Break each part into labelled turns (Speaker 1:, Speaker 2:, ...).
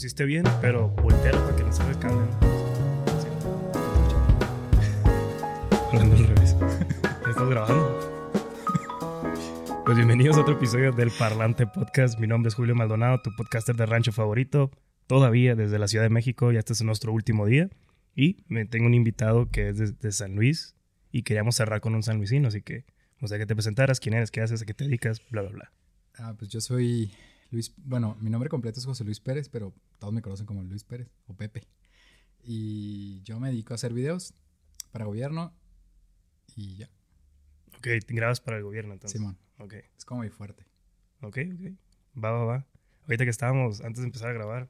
Speaker 1: pusiste bien, pero voltealo para que no se. Sí. Hablando al revés. ¿Ya ¿Estás grabando? Pues bienvenidos a otro episodio del Parlante Podcast. Mi nombre es Julio Maldonado, tu podcaster de rancho favorito. Todavía desde la Ciudad de México, ya este es nuestro último día. Y me tengo un invitado que es de, de San Luis y queríamos cerrar con un sanluisino, así que me gustaría que te presentaras, quién eres, qué haces, a qué te dedicas, bla, bla, bla.
Speaker 2: Ah, pues yo soy Luis, bueno, mi nombre completo es José Luis Pérez, pero todos me conocen como Luis Pérez o Pepe. Y yo me dedico a hacer videos para gobierno y ya,
Speaker 1: Ok, te grabas para el gobierno entonces.
Speaker 2: Simón.
Speaker 1: Ok,
Speaker 2: Es como muy fuerte.
Speaker 1: ok, ok. Va, va, va. Ahorita que estábamos, antes de empezar a grabar,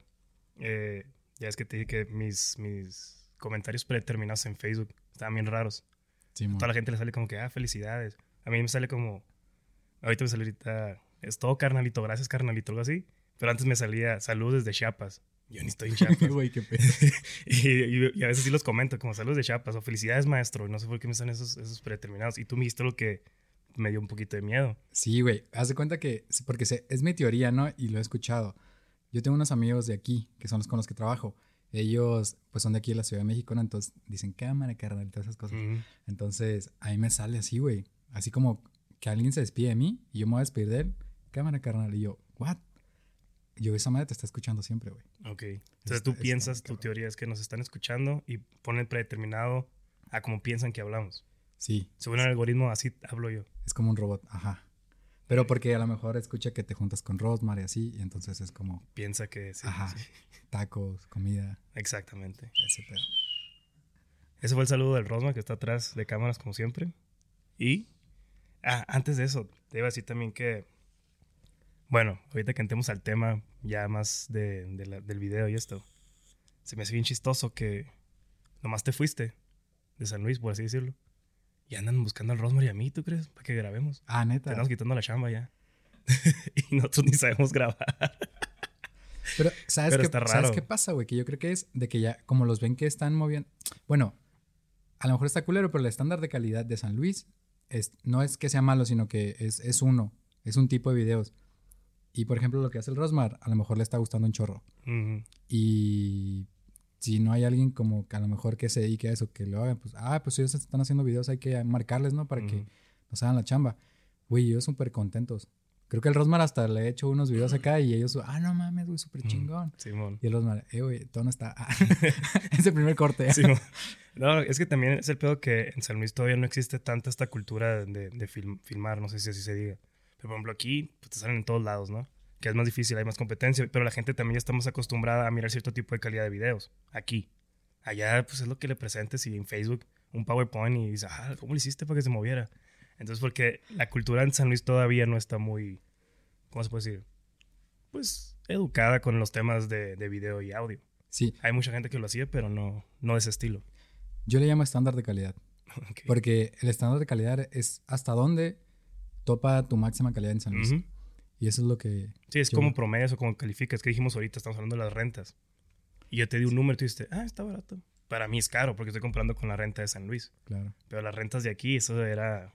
Speaker 1: eh, ya es que te dije que mis, mis comentarios predeterminados en Facebook estaban bien raros.
Speaker 2: Simón.
Speaker 1: A toda la gente le sale como que, ah, felicidades. A mí me sale como, ahorita me sale ahorita, es todo carnalito, gracias carnalito, algo así. Pero antes me salía saludos desde Chiapas. Yo ni estoy en Chiapas.
Speaker 2: Güey, qué pedo.
Speaker 1: y, y- y a veces sí los comento, como saludos de Chiapas o felicidades maestro. No sé por qué me salen esos, esos predeterminados. Y tú me dijiste lo que me dio un poquito de miedo.
Speaker 2: Sí, güey. Haz de cuenta que, porque se- es mi teoría, ¿no? Y lo he escuchado. Yo tengo unos amigos de aquí, que son los con los que trabajo. Ellos, pues, son de aquí de la Ciudad de México, ¿no? Entonces dicen cámara, carnal, y todas esas cosas.
Speaker 1: Ujú.
Speaker 2: Entonces, ahí me sale así, güey. Así como que alguien se despide de mí y yo me voy a despedir de él. Cámara, carnal. Y yo, ¿what? Yo, esa madre te está escuchando siempre, güey.
Speaker 1: Ok. Entonces
Speaker 2: Está-
Speaker 1: tú piensas, tu
Speaker 2: cabrón.
Speaker 1: teoría es que nos están escuchando y ponen predeterminado a como piensan que hablamos.
Speaker 2: Sí,
Speaker 1: Según el algoritmo, así hablo yo.
Speaker 2: es como un robot, ajá. Pero porque a lo mejor escucha que te juntas con Rosemary y así, y entonces es como,
Speaker 1: Piensa que sí.
Speaker 2: ajá,
Speaker 1: sí.
Speaker 2: tacos, comida,
Speaker 1: Exactamente.
Speaker 2: ese pedo.
Speaker 1: Ese fue el saludo del Rosma que está atrás de cámaras como siempre. Y ah, antes de eso, te iba a decir también que, bueno, ahorita que entremos al tema ya más de, de la- del video y esto, se me hace bien chistoso que nomás te fuiste de San Luis, por así decirlo. Y andan buscando al Rosmar y a mí, ¿tú crees? Para que grabemos.
Speaker 2: Ah, neta.
Speaker 1: estamos quitando la chamba ya. y nosotros ni sabemos grabar.
Speaker 2: Pero, ¿sabes,
Speaker 1: Pero
Speaker 2: qué,
Speaker 1: está
Speaker 2: ¿sabes qué pasa, güey? Que yo creo que es de que ya, como los ven que están moviendo. Bueno, a lo mejor está culero, pero el estándar de calidad de San Luis es, no es que sea malo, sino que es, es uno. Es un tipo de videos. Y por ejemplo, lo que hace el Rosmar, a lo mejor le está gustando un chorro.
Speaker 1: Ujú.
Speaker 2: Y si no hay alguien como que a lo mejor que se dedique a eso, que lo haga, pues, ah, pues ellos están haciendo videos, hay que marcarles, ¿no? Para que
Speaker 1: Ujú.
Speaker 2: nos hagan la chamba. Güey, ellos súper contentos. Creo que el Rosmar hasta le he hecho unos videos acá y ellos, ah, no mames, güey, súper chingón.
Speaker 1: Simón.
Speaker 2: Y el Rosmar, eh, güey, todo no está. Ah, es el primer corte.
Speaker 1: Mo- no, es que también es el pedo que en San Luis todavía no existe tanta esta cultura de, de film- filmar, no sé si así se diga. Pero por ejemplo aquí pues, te salen en todos lados, ¿no? Que es más difícil, hay más competencia, pero la gente también ya estamos acostumbrada a mirar cierto tipo de calidad de videos. Aquí. Allá pues es lo que le presentes y en Facebook un PowerPoint y dices, ah, ¿cómo lo hiciste para que se moviera? Entonces porque la cultura en San Luis todavía no está muy, ¿cómo se puede decir? Pues educada con los temas de, de video y audio.
Speaker 2: Sí,
Speaker 1: Hay mucha gente que lo hacía, pero no, no de ese estilo.
Speaker 2: yo le llamo estándar de calidad.
Speaker 1: Ok.
Speaker 2: Porque el estándar de calidad es hasta dónde topa tu máxima calidad en San Luis. Y eso es lo que.
Speaker 1: Sí, es
Speaker 2: Yo-
Speaker 1: como promedias o como calificas. que dijimos ahorita? Estamos hablando de las rentas. Y yo te di un número y tú dijiste, ah, está barato. Para mí es caro porque estoy comprando con la renta de San Luis.
Speaker 2: Claro.
Speaker 1: Pero las rentas de aquí, eso era,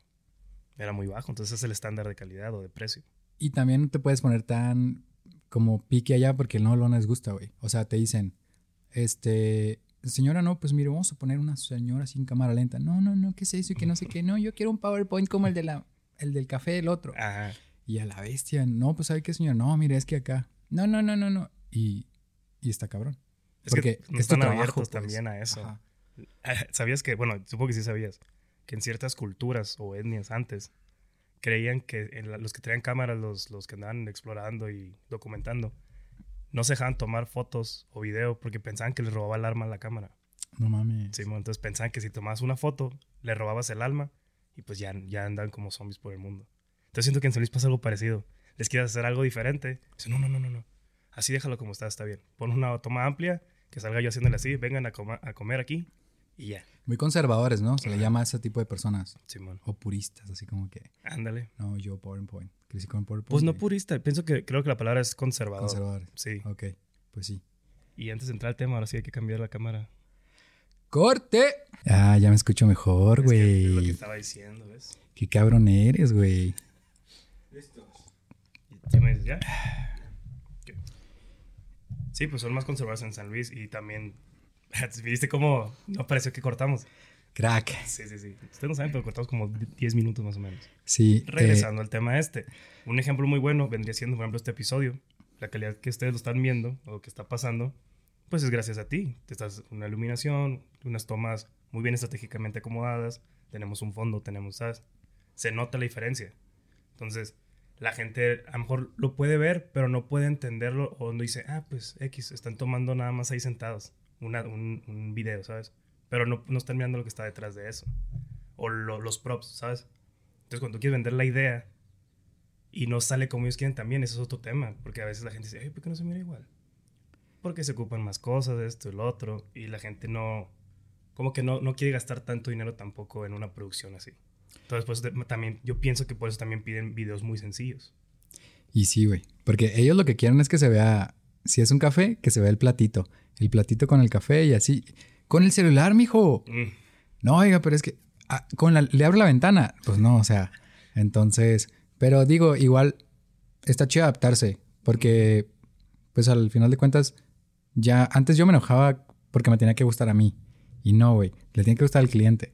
Speaker 1: era muy bajo. Entonces es el estándar de calidad o de precio.
Speaker 2: Y también no te puedes poner tan como pique allá porque no lo les gusta, güey. O sea, te dicen, este, señora, no, pues mire, vamos a poner una señora sin cámara lenta. No, no, no, ¿qué es eso? Y que no sé qué. No, yo quiero un PowerPoint como el, de la, el del café del otro.
Speaker 1: Ajá.
Speaker 2: Y a la bestia, no, pues ¿sabe qué, señora? No, mire, es que acá. No, no, no, no, no. Y, y está cabrón.
Speaker 1: Es que no están
Speaker 2: trabajo,
Speaker 1: abiertos
Speaker 2: pues.
Speaker 1: también a eso.
Speaker 2: Ajá.
Speaker 1: ¿Sabías que, bueno, supongo que sí sabías, que en ciertas culturas o etnias antes creían que en la- los que traían cámaras, los, los que andaban explorando y documentando, no se dejaban tomar fotos o video porque pensaban que les robaba el arma a la cámara.
Speaker 2: No mames.
Speaker 1: Sí, entonces pensaban que si tomabas una foto, le robabas el alma y pues ya, ya andan como zombies por el mundo. Entonces siento que en San Luis pasa algo parecido. Les quieres hacer algo diferente. Dicen, no, no, no, no, no. Así déjalo como está, está bien. Pon una toma amplia, que salga yo haciéndole así, vengan a, coma- a comer aquí y ya.
Speaker 2: Muy conservadores, ¿no? Se le llama a ese tipo de personas.
Speaker 1: Simón,
Speaker 2: O puristas, así como que,
Speaker 1: ándale.
Speaker 2: no, yo PowerPoint. Crecí con PowerPoint.
Speaker 1: Pues no purista, pienso que creo que la palabra es conservador.
Speaker 2: Conservadores.
Speaker 1: Sí.
Speaker 2: Ok, pues sí.
Speaker 1: Y antes de entrar al tema, ahora sí hay que cambiar la cámara.
Speaker 2: ¡Corte! Ah, ya me escucho mejor,
Speaker 1: Es que es lo que
Speaker 2: güey.
Speaker 1: estaba diciendo, ¿ves?
Speaker 2: Qué cabrón eres, güey.
Speaker 1: Y tú me dices, ya. Sí, pues son más conservadores en San Luis y también, ¿viste cómo no pareció que cortamos?
Speaker 2: Crack.
Speaker 1: Sí, sí, sí. Ustedes no saben, pero cortamos como 10 minutos más o menos.
Speaker 2: Sí. eh,
Speaker 1: Regresando al tema este. Un ejemplo muy bueno vendría siendo, por ejemplo, este episodio. La calidad que ustedes lo están viendo o que está pasando, pues es gracias a ti. Te estás una iluminación, unas tomas muy bien estratégicamente acomodadas. Tenemos un fondo, tenemos, ¿sabes? Se nota la diferencia. Entonces, la gente a lo mejor lo puede ver, pero no puede entenderlo o no dice, ah, pues X, están tomando nada más ahí sentados una, un, un video, ¿sabes? Pero no, no están mirando lo que está detrás de eso. O lo- los props, ¿sabes? Entonces, cuando tú quieres vender la idea y no sale como ellos quieren también, eso es otro tema. Porque a veces la gente dice, "Ay, ¿por qué no se mira igual? Porque se ocupan más cosas, esto y lo otro. Y la gente no, como que no, no quiere gastar tanto dinero tampoco en una producción así. Entonces, pues de- también, yo pienso que por eso también piden videos muy sencillos.
Speaker 2: Y sí, güey. Porque ellos lo que quieren es que se vea, si es un café, que se vea el platito. El platito con el café y así. Con el celular, mijo.
Speaker 1: Mm,
Speaker 2: No, oiga, pero es que ah, con la, le abro la ventana. Pues no, o sea. Entonces, pero digo, igual está chido adaptarse. Porque, pues al final de cuentas, ya antes yo me enojaba porque me tenía que gustar a mí. Y no, güey. Le tiene que gustar al cliente.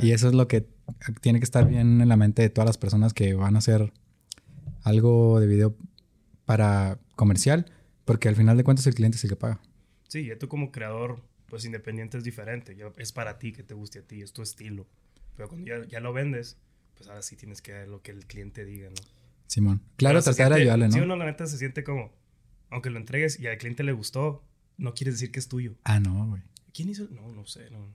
Speaker 2: Y eso es lo que tiene que estar bien en la mente de todas las personas que van a hacer algo de video para comercial, porque al final de cuentas el cliente es el que paga.
Speaker 1: Sí, ya tú como creador, pues independiente es diferente. Ya es para ti que te guste a ti, es tu estilo. Pero cuando ya, ya lo vendes, pues ahora sí tienes que dar lo que el cliente diga, ¿no?
Speaker 2: Simón. Claro, tratar de ayudarle,
Speaker 1: Sí,
Speaker 2: ¿no?
Speaker 1: uno la neta se siente como, aunque lo entregues y al cliente le gustó, no quieres decir que es tuyo.
Speaker 2: Ah, no, güey.
Speaker 1: ¿Quién hizo? No, no sé. No.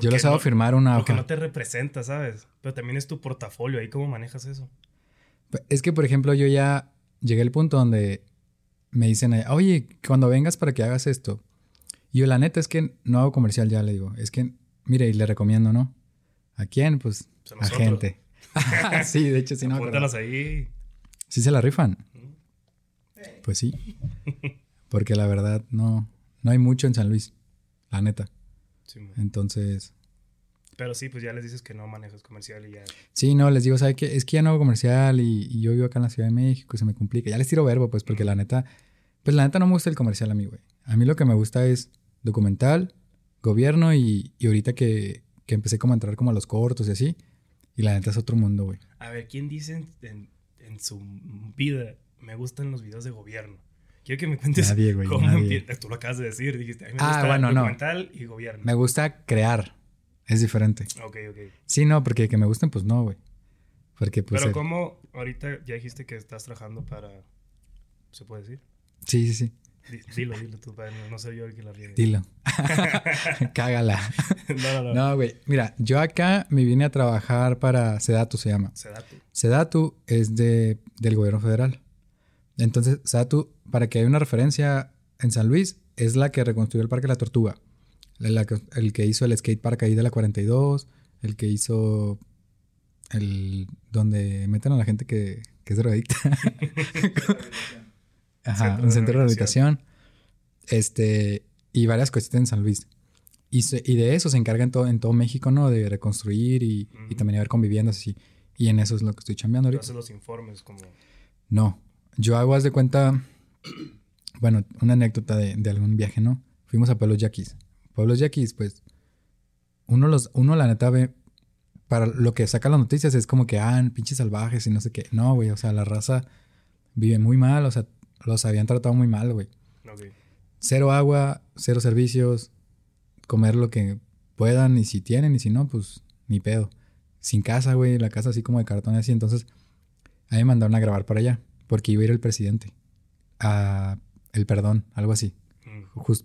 Speaker 2: Yo les hago
Speaker 1: no-
Speaker 2: firmar una
Speaker 1: Porque no te representa, ¿sabes? Pero también es tu portafolio. ¿Ahí cómo manejas eso?
Speaker 2: Es que, por ejemplo, yo ya llegué al punto donde me dicen, oye, cuando vengas para que hagas esto. Y yo, la neta, es que no hago comercial ya, le digo. Es que, mire, y le recomiendo, ¿no? ¿A quién? Pues
Speaker 1: Pues a
Speaker 2: a gente. sí, de hecho, sí, no.
Speaker 1: Apúntalas ahí.
Speaker 2: ¿Sí se la rifan? Pues sí. Porque la verdad no, no hay mucho en San Luis, la neta.
Speaker 1: Sí.
Speaker 2: Entonces,
Speaker 1: Pero sí, pues ya les dices que no manejas comercial y ya.
Speaker 2: sí, no, les digo, ¿sabe qué? Es que ya no hago comercial y, y yo vivo acá en la Ciudad de México y se me complica. Ya les tiro verbo, pues, porque la neta, pues la neta no me gusta el comercial a mí, güey. A mí lo que me gusta es documental, gobierno y, y ahorita que, que empecé como a entrar como a los cortos y así. Y la neta es otro mundo, güey.
Speaker 1: A ver, ¿quién dice en, en- en su vida me gustan los videos de gobierno? Quiero que me cuentes
Speaker 2: Nadie, güey,
Speaker 1: cómo empieza. Tú lo acabas de decir, dijiste, a mí me
Speaker 2: Ah,
Speaker 1: gusta
Speaker 2: bueno, no.
Speaker 1: documental y gobierno.
Speaker 2: Me gusta crear. Es diferente.
Speaker 1: Ok, ok.
Speaker 2: Sí, no, porque que me gusten, pues no, güey. Porque pues...
Speaker 1: Pero ¿cómo ahorita ya dijiste que estás trabajando para... ¿Se puede decir?
Speaker 2: Sí, sí, sí.
Speaker 1: Di- Dilo, dilo tú, para no, no ser yo el que la riegue.
Speaker 2: Dilo. Cágala.
Speaker 1: no, no, no.
Speaker 2: No, güey. Mira, yo acá me vine a trabajar para Sedatu, se llama.
Speaker 1: Sedatu.
Speaker 2: Sedatu es de, del gobierno federal. Entonces, Sedatu, para que haya una referencia en San Luis, es la que reconstruyó el Parque La Tortuga. La- la que- el que hizo el skate park ahí de la 42. El que hizo el... donde meten a la gente que, que es drogadicta. Ajá,
Speaker 1: Centro
Speaker 2: un centro de rehabilitación. Este, y varias cositas en San Luis. Y, se- y de eso se encarga en todo, en todo México, ¿no? De reconstruir y, y
Speaker 1: Ujú.
Speaker 2: también haber conviviendas así. Y en eso es lo que estoy chambeando ahorita.
Speaker 1: haces los informes como...
Speaker 2: No, yo hago, haz de cuenta, bueno, una anécdota de, de algún viaje, ¿no? Fuimos a Pueblos Yaquis. Pueblos Yaquis, pues, uno, los, uno la neta ve, para lo que saca las noticias es como que, ah, pinches salvajes y no sé qué. No, güey, o sea, la raza vive muy mal, o sea, los habían tratado muy mal, güey.
Speaker 1: Ok.
Speaker 2: Cero agua, cero servicios, comer lo que puedan y si tienen y si no, pues ni pedo. Sin casa, güey, la casa así como de cartón así. Entonces, a mí me mandaron a grabar para allá porque iba a ir el presidente a el perdón, algo así.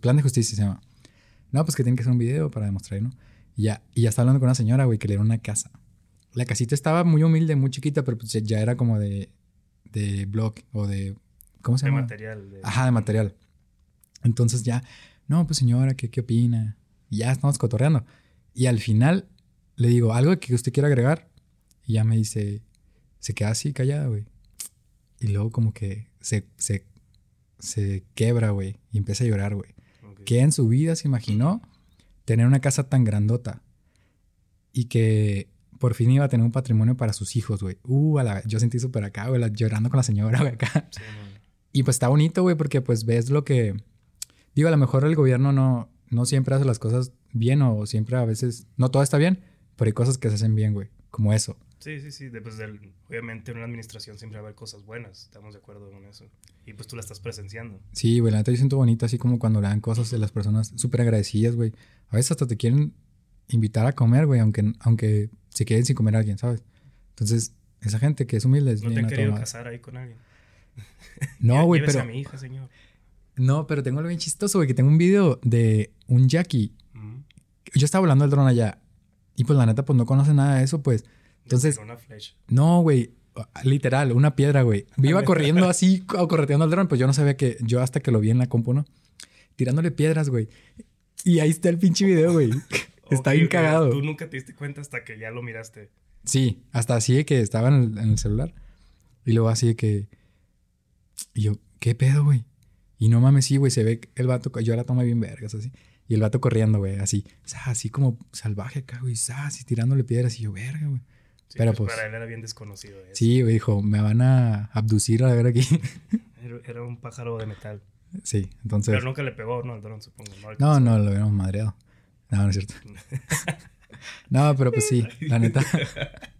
Speaker 2: Plan de justicia se llama. No, pues que tienen que hacer un video para demostrar, ¿no? Y ya, y ya estaba hablando con una señora, güey, que le dieron una casa. La casita estaba muy humilde, muy chiquita, pero pues ya- era como de, de blog o de... ¿Cómo se
Speaker 1: De
Speaker 2: llama?
Speaker 1: material. de-
Speaker 2: Ajá, de material. Entonces ya, no, pues señora, ¿qué, qué opina? Y ya estamos cotorreando. Y al final le digo, ¿algo que usted quiera agregar? Y ya me dice, se queda así callada, güey. Y luego como que se, se, se quebra, güey. Y empieza a llorar, güey.
Speaker 1: Ok.
Speaker 2: Que en su vida se imaginó tener una casa tan grandota. Y que por fin iba a tener un patrimonio para sus hijos, güey. Uh, a la, yo sentí súper acá, güey, llorando con la señora, güey, acá.
Speaker 1: Sí.
Speaker 2: Y pues está bonito, güey, porque pues ves lo que... Digo, a lo mejor el gobierno no, no siempre hace las cosas bien o siempre a veces, no todo está bien, pero hay cosas que se hacen bien, güey, como eso.
Speaker 1: Sí, sí, sí. Después del, obviamente en una administración siempre va a haber cosas buenas. Estamos de acuerdo con eso. Y pues tú la estás presenciando.
Speaker 2: Sí, güey, la neta yo siento bonito así como cuando le dan cosas de las personas súper agradecidas, güey. A veces hasta te quieren invitar a comer, güey, aunque, aunque se queden sin comer a alguien, ¿sabes? Entonces, esa gente que es humilde es
Speaker 1: ¿No te han querido casar ahí con alguien?
Speaker 2: No, güey, pero...
Speaker 1: a mi hija, señor.
Speaker 2: No, pero tengo algo bien chistoso, güey, que tengo un video de un Jackie. Yo estaba volando el dron allá. Y pues la neta, pues no conoce nada de eso, pues. Entonces,
Speaker 1: Con una flecha.
Speaker 2: no, güey. Literal, una piedra, güey. Iba corriendo así, co- correteando al dron, pues yo no sabía que, yo hasta que lo vi en la compu, ¿no? Tirándole piedras, güey. Y ahí está el pinche video, güey. Está bien cagado.
Speaker 1: Tú nunca te diste cuenta hasta que ya lo miraste.
Speaker 2: Sí, hasta así de que estaba en el, en el celular. Y luego así de que. Y yo, ¿qué pedo, güey? Y no mames, sí, güey, se ve que el vato. Yo la tomé bien vergas, así. Y el vato corriendo, güey, así. O sea, así como salvaje acá, güey. Así tirándole piedras. Y yo, verga, güey.
Speaker 1: Sí,
Speaker 2: Pero,
Speaker 1: pues,
Speaker 2: pues,
Speaker 1: para él era bien desconocido. eso.
Speaker 2: Sí, dijo, me van a abducir a ver aquí.
Speaker 1: Era, un pájaro de metal.
Speaker 2: sí, entonces.
Speaker 1: Pero nunca le pegó, ¿no? Al dron, supongo. No,
Speaker 2: No, lo hubiéramos madreado. No, no es cierto. no, pero pues sí, la neta.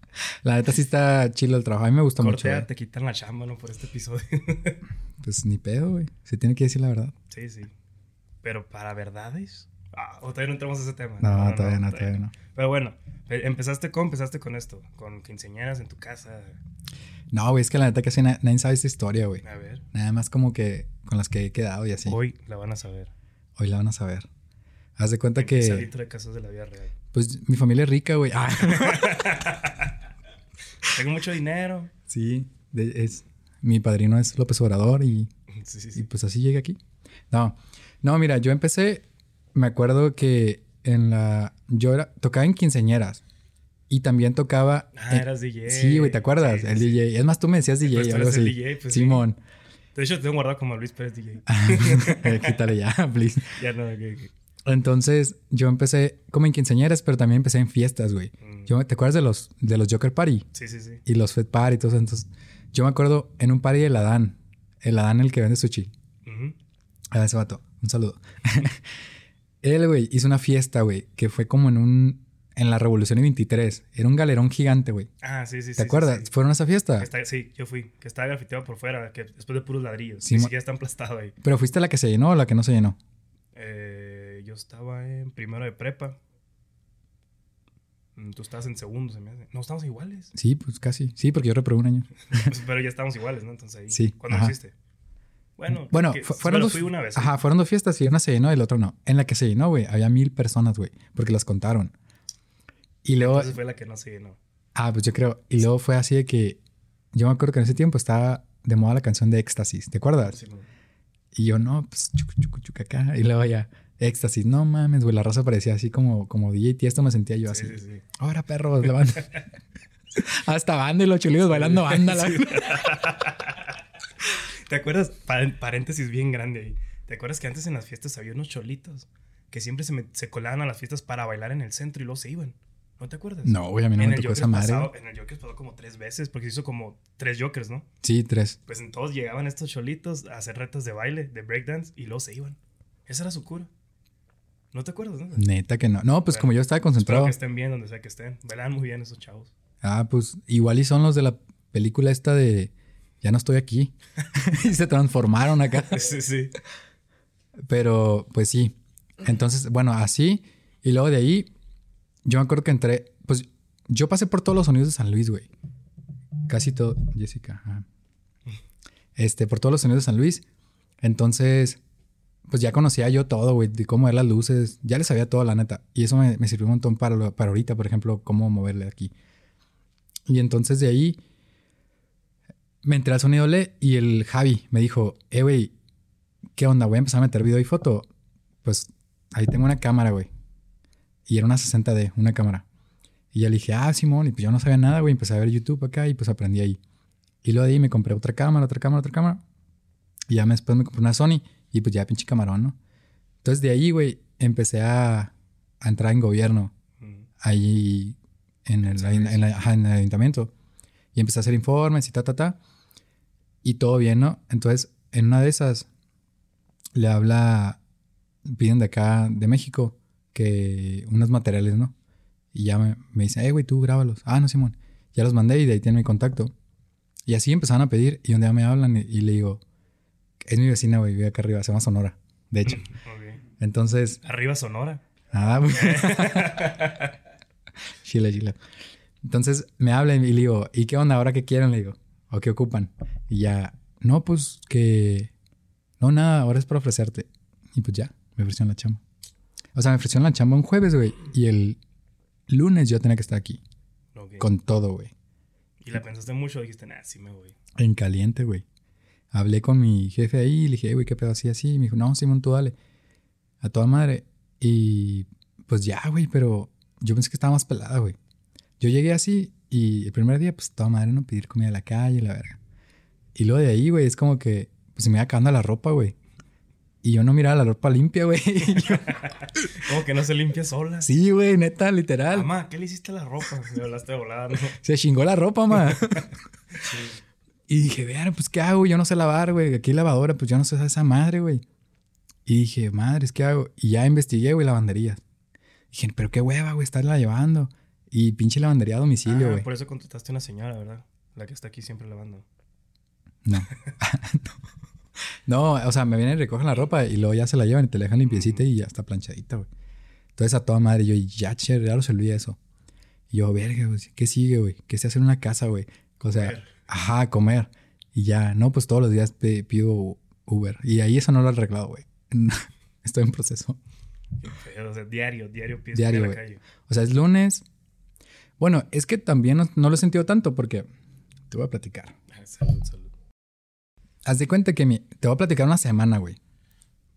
Speaker 2: La neta sí está chido el trabajo. A mí me gusta mucho.
Speaker 1: Cortea,
Speaker 2: güey.
Speaker 1: te quitan la chamba, ¿no? Por este episodio.
Speaker 2: Pues ni pedo, güey. Se tiene que decir la verdad.
Speaker 1: sí, sí. Pero para verdades. Ah, o todavía no entramos a ese tema.
Speaker 2: No, todavía no, todavía no.
Speaker 1: Pero bueno, eh, empezaste con, empezaste con esto, con quinceañeras en tu casa.
Speaker 2: No, güey, es que la neta casi na- nadie sabe esta historia, güey.
Speaker 1: A ver,
Speaker 2: Nada más como que con las que he quedado y así. Hoy,
Speaker 1: hoy la van a saber.
Speaker 2: la van a saber. Haz de cuenta que,
Speaker 1: Salito de casos de la vida real.
Speaker 2: pues, mi familia es rica, güey. Ah,
Speaker 1: Tengo mucho dinero.
Speaker 2: sí, de- es, mi padrino es López Obrador y,
Speaker 1: Sí, sí,
Speaker 2: y
Speaker 1: sí.
Speaker 2: pues así llegué aquí. No, no, mira, yo empecé, me acuerdo que en la, yo era, tocaba en quinceañeras y también tocaba...
Speaker 1: Ah,
Speaker 2: en-
Speaker 1: eras DJ.
Speaker 2: Sí, güey, ¿te acuerdas?
Speaker 1: Sí,
Speaker 2: el
Speaker 1: sí.
Speaker 2: DJ. Es más, tú me decías DJ
Speaker 1: Pues tú
Speaker 2: algo
Speaker 1: eres el
Speaker 2: así.
Speaker 1: DJ, pues sí.
Speaker 2: Simón.
Speaker 1: De hecho, te tengo guardado como Luis Pérez DJ.
Speaker 2: Eh, Quítale ya, please.
Speaker 1: ya no, que- que-
Speaker 2: Entonces, yo empecé como en quinceañeras, pero también empecé en fiestas, güey.
Speaker 1: mm.
Speaker 2: Yo, ¿Te acuerdas de los, de los Joker Party?
Speaker 1: Sí, sí, sí.
Speaker 2: Y los Fed Party y todo eso. Entonces, yo me acuerdo en un party del Adán. El Adán, el que vende sushi.
Speaker 1: Ujú.
Speaker 2: A ese vato. Un saludo. Él, güey, hizo una fiesta, güey, que fue como en un... En la Revolución 23. Era un galerón gigante, güey.
Speaker 1: Ah, sí, sí, sí.
Speaker 2: ¿Te acuerdas?
Speaker 1: sí, sí.
Speaker 2: ¿Fueron a esa fiesta?
Speaker 1: Está- sí, yo fui. Que estaba grafiteado por fuera, que después de puros ladrillos.
Speaker 2: Sí,
Speaker 1: Ni siquiera está emplastado ahí.
Speaker 2: ¿Pero fuiste la que se llenó o la que no se llenó?
Speaker 1: Eh, yo estaba en primero de prepa. Mm, Tú estabas en segundo, se me hace. No, estamos iguales.
Speaker 2: Sí, pues casi. Sí, porque yo reprobé un año.
Speaker 1: Pues, pero ya estamos iguales, ¿no? Entonces ahí.
Speaker 2: Sí,
Speaker 1: ¿Cuándo hiciste? Bueno,
Speaker 2: Bueno,
Speaker 1: que
Speaker 2: fueron dos.
Speaker 1: fui una vez. ¿eh?
Speaker 2: Ajá, fueron dos fiestas y una se llenó y la otra no. En la que se llenó, güey, había mil personas, güey, porque las contaron. Y luego,
Speaker 1: Entonces fue la que no se llenó.
Speaker 2: ah, pues yo creo, y luego fue así de que yo me acuerdo que en ese tiempo estaba de moda la canción de Éxtasis, ¿te acuerdas?
Speaker 1: Sí.
Speaker 2: Y yo, no, pues chucu, chucu, chucu, acá. Y luego ya, Éxtasis, no mames, güey, la raza parecía así como, como DJ Tiesto me sentía yo así.
Speaker 1: Sí, sí, sí.
Speaker 2: Ahora, perros, la banda. Hasta banda y los chulidos bailando banda. la-.
Speaker 1: ¿Te acuerdas? Par- paréntesis bien grande ahí. ¿Te acuerdas que antes en las fiestas había unos cholitos que siempre se, me- se colaban a las fiestas para bailar en el centro y luego se iban? ¿No te acuerdas?
Speaker 2: No, güey, a mí no
Speaker 1: en
Speaker 2: me
Speaker 1: el
Speaker 2: tocó esa madre.
Speaker 1: pasado- en el Jokers pasó como tres veces porque se hizo como tres Jokers, ¿no?
Speaker 2: Sí, tres.
Speaker 1: Pues en todos llegaban estos cholitos a hacer retos de baile, de breakdance y luego se iban. Esa era su cura. ¿No te acuerdas? No?
Speaker 2: Neta que no. No, pues
Speaker 1: Bueno,
Speaker 2: como yo estaba
Speaker 1: Espero
Speaker 2: concentrado.
Speaker 1: que estén bien donde sea que estén. Bailan muy bien esos chavos.
Speaker 2: Ah, pues igual y son los de la película esta de Ya no estoy aquí. y se transformaron acá.
Speaker 1: Sí, sí.
Speaker 2: Pero pues sí. Entonces, bueno, así. Y luego de ahí, yo me acuerdo que entré. Pues yo pasé por todos los sonidos de San Luis, güey. Casi todo. Jessica. ajá. Este, por todos los sonidos de San Luis. Entonces, pues ya conocía yo todo, güey, de cómo ver las luces. Ya le sabía todo, la neta. Y eso me, me sirvió un montón para, para ahorita, por ejemplo, cómo moverle aquí. Y entonces de ahí me entré al sonido Le y el Javi me dijo, eh, güey, ¿qué onda? Voy a empezar a meter video y foto. Pues ahí tengo una cámara, güey. Y era una 60D, una cámara. Y ya le dije, ah, Simón, y pues yo no sabía nada, güey. Empecé a ver YouTube acá y pues aprendí ahí. Y luego de ahí me compré otra cámara, otra cámara, otra cámara. Y ya después me compré una Sony y pues ya pinche camarón, ¿no? Entonces de ahí, güey, empecé a, a entrar en gobierno ahí en el,
Speaker 1: Luis.
Speaker 2: en la- ajá, en el ayuntamiento. Y empecé a hacer informes y ta, ta, ta. Y todo bien, ¿no? Entonces, en una de esas, le habla piden de acá, de México, que unos materiales, ¿no? Y ya me, me dicen, eh, güey, tú grábalos. Ah, no, Simón. Ya los mandé y de ahí tienen mi contacto. Y así empezaron a pedir y un día me hablan y, y le digo, es mi vecina, güey, vive acá arriba, se llama Sonora, de hecho.
Speaker 1: Ok.
Speaker 2: Entonces,
Speaker 1: Arriba Sonora.
Speaker 2: ah, güey. chile, chile. Entonces me hablan y le digo, ¿y qué onda ahora qué quieren? Le digo, ¿o qué ocupan? Y ya, no, pues que, no, nada, ahora es para ofrecerte. Y pues ya, me ofrecieron la chamba. O sea, me ofrecieron la chamba un jueves, güey. Y el lunes yo tenía que estar aquí, con todo, güey.
Speaker 1: Y la pensaste mucho, dijiste, nah, sí me voy.
Speaker 2: En caliente, güey. Hablé con mi jefe ahí y le dije, "Eh, güey, ¿qué pedo así, así? Y me dijo, no, Simón, tú dale. A toda madre. Y pues ya, güey, pero yo pensé que estaba más pelada, güey. Yo llegué así y el primer día, pues toda madre, no pedir comida a la calle, la verga. Y luego de ahí, güey, es como que, pues se me iba acabando la ropa, güey. Y yo no miraba la ropa limpia, güey.
Speaker 1: Como que no se limpia sola.
Speaker 2: sí, güey, neta, literal.
Speaker 1: Mamá, ¿qué le hiciste a la ropa? Me hablaste de volada, ¿no?
Speaker 2: Se chingó la ropa, ma.
Speaker 1: Sí.
Speaker 2: Y dije, vean, pues, ¿qué hago? Yo no sé lavar, güey. Aquí hay lavadora, pues yo no sé esa madre, güey. Y dije, madres, ¿qué hago? Y ya investigué, güey, lavanderías. Dije, pero qué hueva, güey, estarla llevando. Y pinche lavandería a domicilio,
Speaker 1: Ah,
Speaker 2: güey.
Speaker 1: por eso contrataste una señora, ¿verdad? La que está aquí siempre lavando.
Speaker 2: No. no. No, o sea, me vienen y recogen la ropa y luego ya se la llevan y te la dejan limpiecita y ya está planchadita, güey. Entonces a toda madre, yo, ya, che, ya resolví eso. Y yo, verga, güey, ¿qué sigue, güey? ¿Qué se hace en una casa, güey? O sea,
Speaker 1: Comer.
Speaker 2: ajá, comer. Y ya, no, pues todos los días pido Uber. Y ahí eso no lo he arreglado, güey. Estoy en proceso.
Speaker 1: O sea, diario, diario pides
Speaker 2: Diario,
Speaker 1: a la calle.
Speaker 2: O sea, es lunes. Bueno, es que también no, no lo he sentido tanto porque te voy a platicar.
Speaker 1: Ah, Salud, salud.
Speaker 2: Haz de cuenta que mi, te voy a platicar una semana, güey.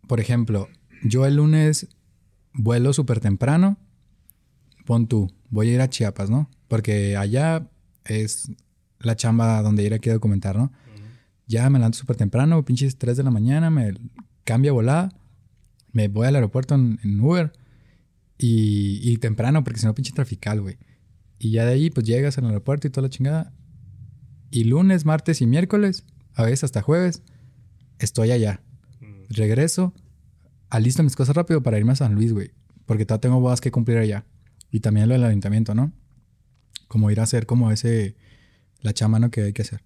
Speaker 2: Por ejemplo, yo el lunes vuelo súper temprano. Pon tú, voy a ir a Chiapas, ¿no? Porque allá es la chamba donde ir aquí a documentar, ¿no? Ya me levanto súper temprano, pinches 3 de la mañana, me cambio a volada, me voy al aeropuerto en, en Uber y, y temprano, porque si no, pinche trafical, güey. Y ya de ahí, pues llegas al aeropuerto y toda la chingada. Y lunes, martes y miércoles, a veces hasta jueves, estoy allá.
Speaker 1: Mm.
Speaker 2: Regreso, alisto mis cosas rápido para irme a San Luis, güey. Porque todavía tengo bodas que cumplir allá. Y también lo del ayuntamiento, ¿no? Como ir a hacer como ese, la chamba, ¿no? Que hay que hacer.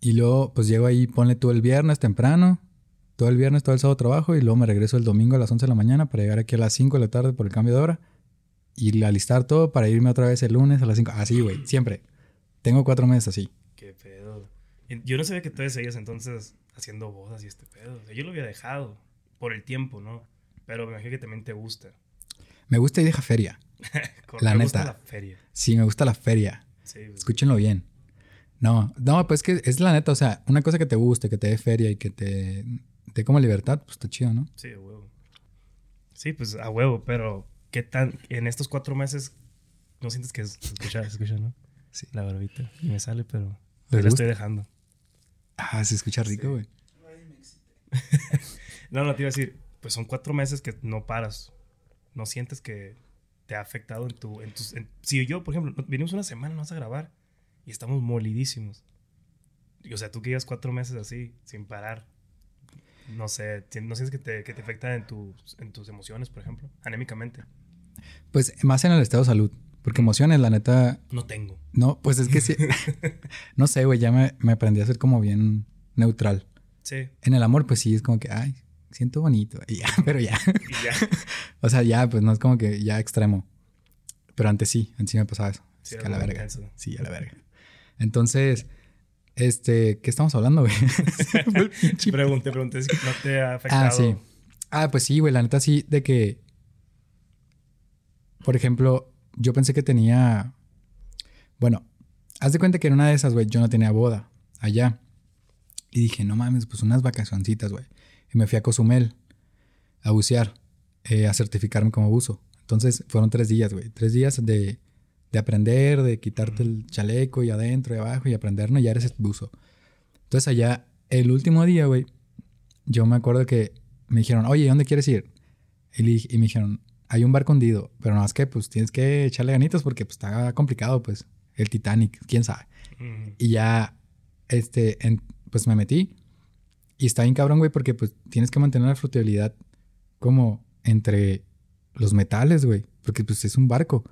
Speaker 2: Y luego, pues llego ahí, ponle tú el viernes temprano, todo el viernes, todo el sábado trabajo, y luego me regreso el domingo a las 11 de la mañana para llegar aquí a las 5 de la tarde por el cambio de hora. Y alistar todo para irme otra vez el lunes a las 5. Así, güey, siempre. Tengo cuatro meses así.
Speaker 1: Qué pedo. Y Yo no sabía que todavía seguías entonces haciendo bodas y este pedo. O sea, yo lo había dejado por el tiempo, ¿no? Pero me imagino que también te gusta.
Speaker 2: Me gusta ir de feria. La
Speaker 1: me gusta
Speaker 2: neta.
Speaker 1: la feria.
Speaker 2: Sí, me gusta la feria.
Speaker 1: Sí, pues,
Speaker 2: Escúchenlo bien. No, no, pues que es la neta, o sea, una cosa que te guste, que te dé feria y que te dé como libertad, pues está chido, ¿no?
Speaker 1: sí, a huevo. Sí, pues a huevo, pero ¿qué tan en estos cuatro meses no sientes que se escucha, se escucha, no?
Speaker 2: Sí.
Speaker 1: La barbita. Y me sale, pero
Speaker 2: ¿Les
Speaker 1: la estoy dejando.
Speaker 2: Ah, se escucha rico, güey.
Speaker 1: No, no, te iba a decir, pues son cuatro meses que no paras. No sientes que te ha afectado en tu... En tus, en- si yo, por ejemplo, venimos una semana, no vas a grabar y estamos molidísimos. Y, O sea, tú que llevas cuatro meses así, sin parar. No sé, ¿no sientes que te, que te afecta en tus, en tus emociones, por ejemplo? Anémicamente.
Speaker 2: Pues más en el estado de salud. Porque emociones, la neta,
Speaker 1: No tengo.
Speaker 2: no, pues es que sí. no sé, güey, ya me, me aprendí a ser como bien neutral.
Speaker 1: Sí,
Speaker 2: En el amor, pues sí, es como que, ay, siento bonito. Y ya, pero ya.
Speaker 1: y ya.
Speaker 2: O sea, ya, pues no es como que ya extremo. Pero antes sí, antes sí me pasaba eso.
Speaker 1: Sí,
Speaker 2: Es
Speaker 1: era
Speaker 2: que a la verga.
Speaker 1: intenso.
Speaker 2: Sí, a la verga. Entonces, este, ¿qué estamos hablando, güey?
Speaker 1: Pregunté, pregunté si no te ha afectado.
Speaker 2: ah, sí. Ah, pues sí, güey, la neta sí, de que, por ejemplo, yo pensé que tenía, bueno, haz de cuenta que en una de esas, güey, yo no tenía boda allá. Y dije, no mames, pues unas vacacioncitas, güey. Y me fui a Cozumel a bucear, eh, a certificarme como buzo. Entonces fueron tres días, güey. Tres días de, de aprender, de quitarte el chaleco y adentro y abajo y aprender, ¿no? Ya eres buzo. Entonces allá, el último día, güey, yo me acuerdo que me dijeron, oye, ¿dónde quieres ir? Y, y me dijeron, hay un barco hundido, pero nada más que pues tienes que echarle ganitas porque pues está complicado, pues, el Titanic, quién sabe. Y ya, este, en- pues me metí. Y está bien cabrón, güey, porque pues tienes que mantener la fluctuabilidad como entre los metales, güey. Porque pues es un barco.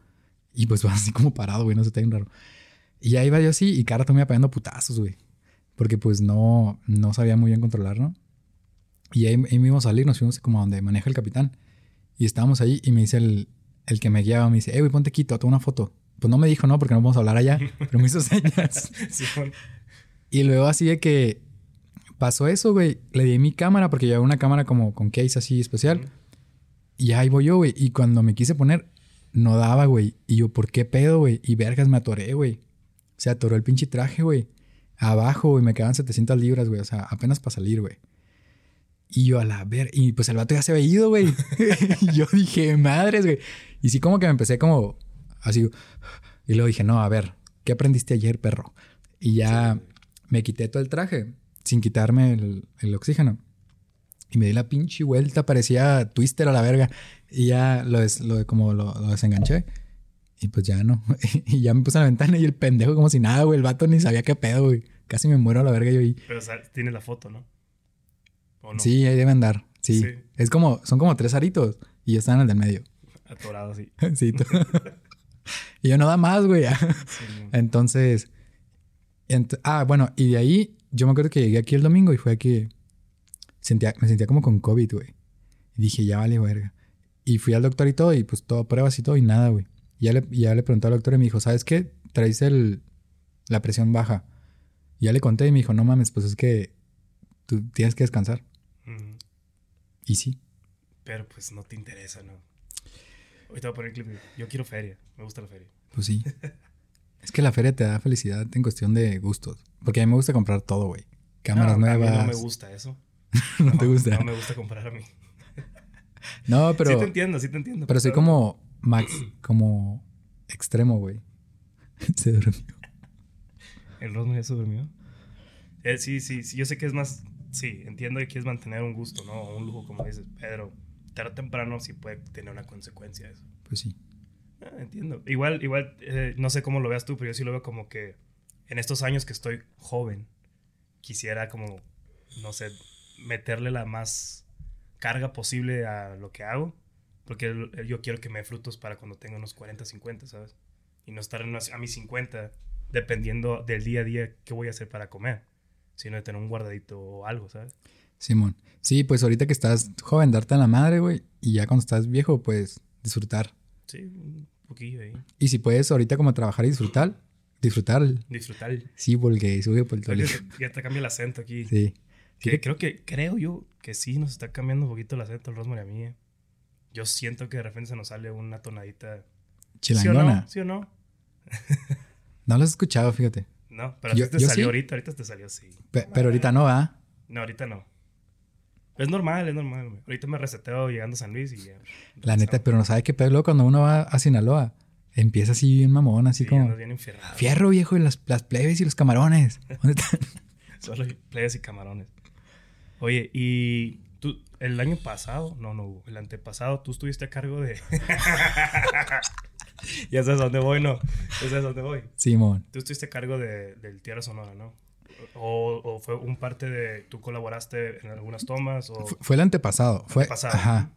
Speaker 2: Y pues va así como parado, güey. No sé, está bien raro. Y ahí iba yo así y cara iba pegando putazos, güey. Porque pues no, no sabía muy bien controlar, ¿no? Y ahí, ahí a salir, nos fuimos como a donde maneja el capitán. Y estábamos ahí y me dice el, el que me guiaba, me dice, eh, güey, ponte quito, toma una foto. Pues no me dijo, no, porque no vamos a hablar allá, pero me hizo señas.
Speaker 1: Sí, bueno.
Speaker 2: Y luego así de que pasó eso, güey. Le di mi cámara porque llevaba una cámara como con case así especial. Y ahí voy yo, güey. Y cuando me quise poner, no daba, güey. Y yo, ¿por qué pedo, güey? Y vergas, me atoré, güey. Se atoró el pinche traje, güey. Abajo, güey, me quedaban 700 libras, güey. O sea, apenas para salir, güey. Y yo a la ver, y pues el vato ya se había ido, güey. y yo dije, madres, güey. Y sí, como que me empecé como así. Y luego dije, no, a ver, ¿qué aprendiste ayer, perro? Y ya me quité todo el traje sin quitarme el, el oxígeno. Y me di la pinche vuelta, parecía twister a la verga. Y ya lo, des- lo de- como lo, lo desenganché. Y pues ya no. y ya me puse a la ventana y el pendejo como si nada, güey. El vato ni sabía qué pedo, güey. Casi me muero a la verga yo ahí.
Speaker 1: Pero o sea, tiene la foto, ¿no? ¿O no?
Speaker 2: Sí, ahí debe andar. Sí.
Speaker 1: Sí.
Speaker 2: Es como, son como tres aritos. Y yo estaba en el del medio.
Speaker 1: Atorado
Speaker 2: sí. tú- y yo no da más, güey.
Speaker 1: Sí.
Speaker 2: Entonces. ent- ah, bueno, y de ahí yo me acuerdo que llegué aquí el domingo y fue que sentía, me sentía como con COVID, güey. Y dije, ya vale, verga. Y fui al doctor y todo, y pues todo, pruebas y todo, y nada, güey. Y ya le, ya le pregunté al doctor y me dijo, ¿sabes qué? Traes el, la presión baja. Y ya le conté y me dijo, no mames, pues es que tú tienes que descansar. Y sí.
Speaker 1: Pero pues no te interesa, ¿no? Ahorita voy a poner clip. de, Yo quiero feria. Me gusta la feria.
Speaker 2: Pues sí. es que la feria te da felicidad en cuestión de gustos. Porque a mí me gusta comprar todo, güey. Cámaras
Speaker 1: no, a mí
Speaker 2: nuevas.
Speaker 1: no me gusta eso.
Speaker 2: ¿No te gusta?
Speaker 1: No me gusta comprar a mí.
Speaker 2: No, pero,
Speaker 1: sí te entiendo, sí te entiendo.
Speaker 2: pero soy como max, como extremo, güey. Se durmió.
Speaker 1: ¿El Rosmer ya se durmió? Eh, sí, sí, sí. Yo sé que es más... Sí, entiendo que quieres mantener un gusto, ¿no? O un lujo, como dices. Pero tarde o temprano sí puede tener una consecuencia eso.
Speaker 2: Pues sí.
Speaker 1: Ah, entiendo. Igual, igual, eh, no sé cómo lo veas tú, pero yo sí lo veo como que en estos años que estoy joven, quisiera como, no sé, meterle la más carga posible a lo que hago, porque yo quiero que me dé frutos para cuando tenga unos 40, 50, ¿sabes? Y no estar en unos- a mis 50 dependiendo del día a día qué voy a hacer para comer, sino de tener un guardadito o algo, ¿sabes?
Speaker 2: Simón. Sí, pues ahorita que estás joven, darte a la madre, güey. Y ya cuando estás viejo, pues disfrutar.
Speaker 1: Sí, un poquillo ahí.
Speaker 2: Y si puedes ahorita como trabajar y disfrutar, disfrutar.
Speaker 1: Disfrutar.
Speaker 2: Sí, porque sube por el tolito.
Speaker 1: Ya te cambia el acento aquí.
Speaker 2: Sí.
Speaker 1: Que creo que, creo yo que sí nos está cambiando un poquito el acento el Rosemary a mí. eh. Yo siento que de repente se nos sale una tonadita.
Speaker 2: Chilangona.
Speaker 1: ¿Sí o no? ¿Sí o no?
Speaker 2: No lo has escuchado, fíjate.
Speaker 1: No, pero
Speaker 2: Yo-
Speaker 1: a ti te
Speaker 2: yo
Speaker 1: salió
Speaker 2: sí.
Speaker 1: ahorita, ahorita te salió así.
Speaker 2: Pe- pero ahorita no, ¿ah?
Speaker 1: No, ahorita no. Es normal, es normal. güey. Ahorita me reseteo llegando a San Luis y ya.
Speaker 2: La neta, pero no sabe qué pedo cuando uno va a Sinaloa. Empieza así bien mamón, así
Speaker 1: Sí,
Speaker 2: como...
Speaker 1: bien.
Speaker 2: Fierro, viejo, y las, las plebes y los camarones. ¿Dónde están?
Speaker 1: Solo playas y camarones. Oye, y tú, el año pasado, no, no el antepasado, tú estuviste a cargo de. ya sabes a dónde voy, ¿no? Ya sabes a dónde voy.
Speaker 2: Simón.
Speaker 1: Tú estuviste a cargo de, del Tierra Sonora, ¿no? O, o fue un parte de. ¿Tú colaboraste en algunas tomas? O...
Speaker 2: Fu- Fue el antepasado. Fue,
Speaker 1: Antepasado.
Speaker 2: Ajá.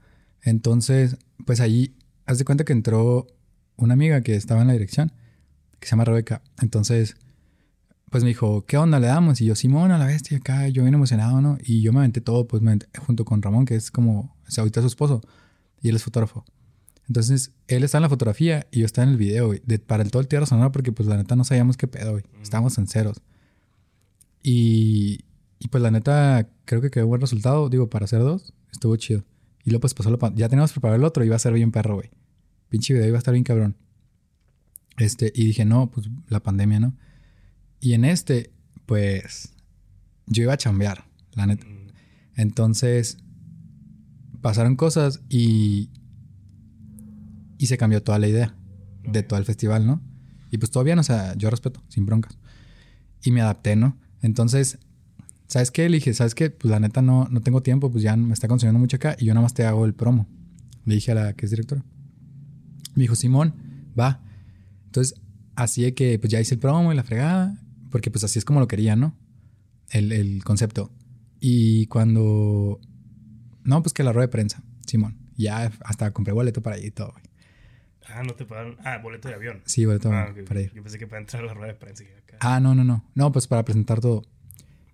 Speaker 2: Entonces, pues ahí, haz de cuenta que entró una amiga que estaba en la dirección, que se llama Rebeca. Entonces, pues me dijo, ¿qué onda le damos? Y yo, Simón, a la bestia, acá, yo bien emocionado, ¿no? Y yo me aventé todo, pues me aventé junto con Ramón, que es como, o sea, ahorita es su esposo, y él es fotógrafo. Entonces, él está en la fotografía y yo estaba en el video, güey, de- para el todo el Tierra Sonora, porque pues la neta no sabíamos qué pedo, güey. Estábamos en ceros. Y, y pues la neta, creo que quedó buen resultado. Digo, para hacer dos, estuvo chido. Y luego pues pasó la pan- Ya teníamos preparado el otro, iba a ser bien perro, güey. Pinche video iba a estar bien cabrón. Este, y dije, no, pues la pandemia, ¿no? Y en este, pues, yo iba a chambear, la neta.
Speaker 1: Mm,
Speaker 2: Entonces, pasaron cosas y. Y se cambió toda la idea de todo el festival, ¿no? Y pues todavía, no, o sea, yo respeto, sin broncas. Y me adapté, ¿no? Entonces, ¿sabes qué? Le dije, ¿sabes qué? Pues la neta no, no tengo tiempo, pues ya me está consumiendo mucho acá y yo nada más te hago el promo. Le dije a la que es directora. Me dijo, Simón, va. Entonces, así de que pues ya hice el promo y la fregada, porque pues así es como lo quería, ¿no? El, el concepto. Y cuando... No, pues que la rueda de prensa. Simón. Ya hasta compré boleto para ir y todo, güey.
Speaker 1: Ah, no te pagaron. Ah, boleto de avión.
Speaker 2: Sí, boleto
Speaker 1: Ah, ok.
Speaker 2: para ir.
Speaker 1: Yo pensé que para entrar a la rueda de prensa. acá.
Speaker 2: Ah, no, no, no. No, pues para presentar todo.